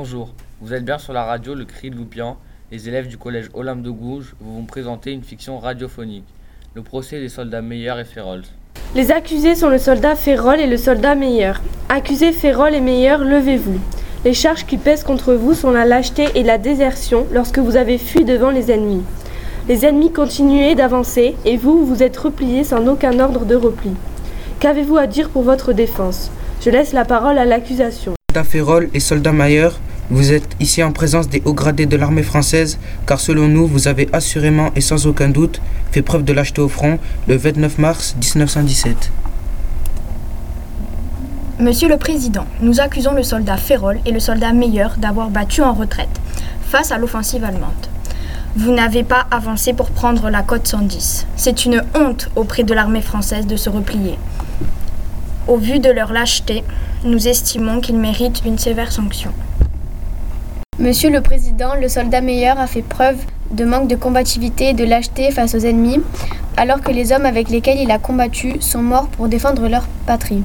Bonjour, vous êtes bien sur la radio Le Cri de Loupian. Les élèves du collège Olympe de Gouges vous vont présenter une fiction radiophonique, le procès des soldats Meilleur et Férols. Les accusés sont le soldat Férol et le soldat Meilleur. Accusés Férol et Meilleur, levez-vous. Les charges qui pèsent contre vous sont la lâcheté et la désertion lorsque vous avez fui devant les ennemis. Les ennemis continuaient d'avancer et vous, vous êtes repliés sans aucun ordre de repli. Qu'avez-vous à dire pour votre défense? Je laisse la parole à l'accusation. Soldat Férol et soldat Mailleur, vous êtes ici en présence des hauts gradés de l'armée française, car selon nous, vous avez assurément et sans aucun doute fait preuve de lâcheté au front le 29 mars 1917. Monsieur le Président, nous accusons le soldat Férol et le soldat Meilleur d'avoir battu en retraite face à l'offensive allemande. Vous n'avez pas avancé pour prendre la côte 110. C'est une honte auprès de l'armée française de se replier. Au vu de leur lâcheté, nous estimons qu'ils méritent une sévère sanction. Monsieur le Président, le soldat Meilleur a fait preuve de manque de combativité et de lâcheté face aux ennemis, alors que les hommes avec lesquels il a combattu sont morts pour défendre leur patrie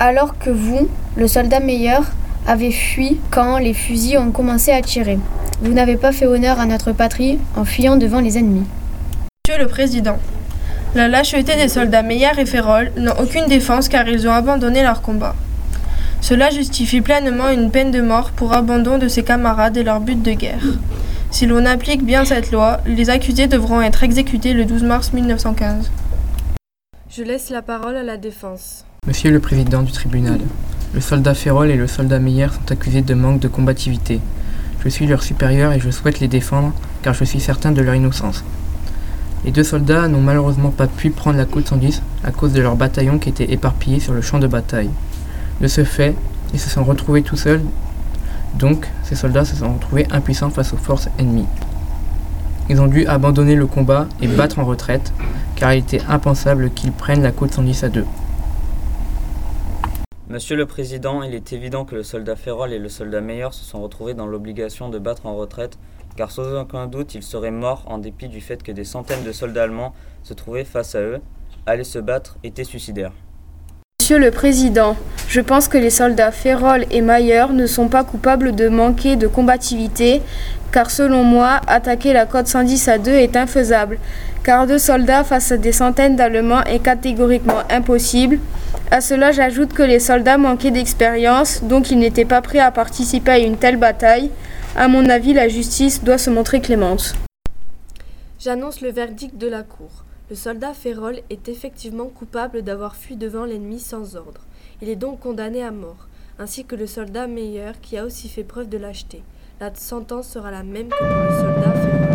alors que vous, le soldat meilleur, avez fui quand les fusils ont commencé à tirer. Vous n'avez pas fait honneur à notre patrie en fuyant devant les ennemis. Monsieur le Président, la lâcheté des soldats Meilleur et Férol n'ont aucune défense car ils ont abandonné leur combat. Cela justifie pleinement une peine de mort pour abandon de ses camarades et leur but de guerre. Si l'on applique bien cette loi, les accusés devront être exécutés le 12 mars 1915. Je laisse la parole à la défense. Monsieur le Président du tribunal, le soldat Férol et le soldat Meilleur sont accusés de manque de combativité. Je suis leur supérieur et je souhaite les défendre car je suis certain de leur innocence. Les deux soldats n'ont malheureusement pas pu prendre la côte 110 à cause de leur bataillon qui était éparpillé sur le champ de bataille. De ce fait, ils se sont retrouvés tout seuls, donc ces soldats se sont retrouvés impuissants face aux forces ennemies. Ils ont dû abandonner le combat et battre en retraite, car il était impensable qu'ils prennent la côte 110 à deux. Monsieur le Président, il est évident que le soldat Férol et le soldat Meilleur se sont retrouvés dans l'obligation de battre en retraite, car sans aucun doute ils seraient morts en dépit du fait que des centaines de soldats allemands se trouvaient face à eux, allaient se battre, étaient suicidaires. Monsieur le Président, je pense que les soldats Férol et Meilleur ne sont pas coupables de manquer de combativité, car selon moi, attaquer la côte 110 à 2 est infaisable, car deux soldats face à des centaines d'Allemands est catégoriquement impossible. À cela, j'ajoute que les soldats manquaient d'expérience, donc ils n'étaient pas prêts à participer à une telle bataille. À mon avis, la justice doit se montrer clémente. J'annonce le verdict de la Cour. Le soldat Férol est effectivement coupable d'avoir fui devant l'ennemi sans ordre. Il est donc condamné à mort, ainsi que le soldat Meilleur qui a aussi fait preuve de lâcheté. La sentence sera la même que pour le soldat Férol.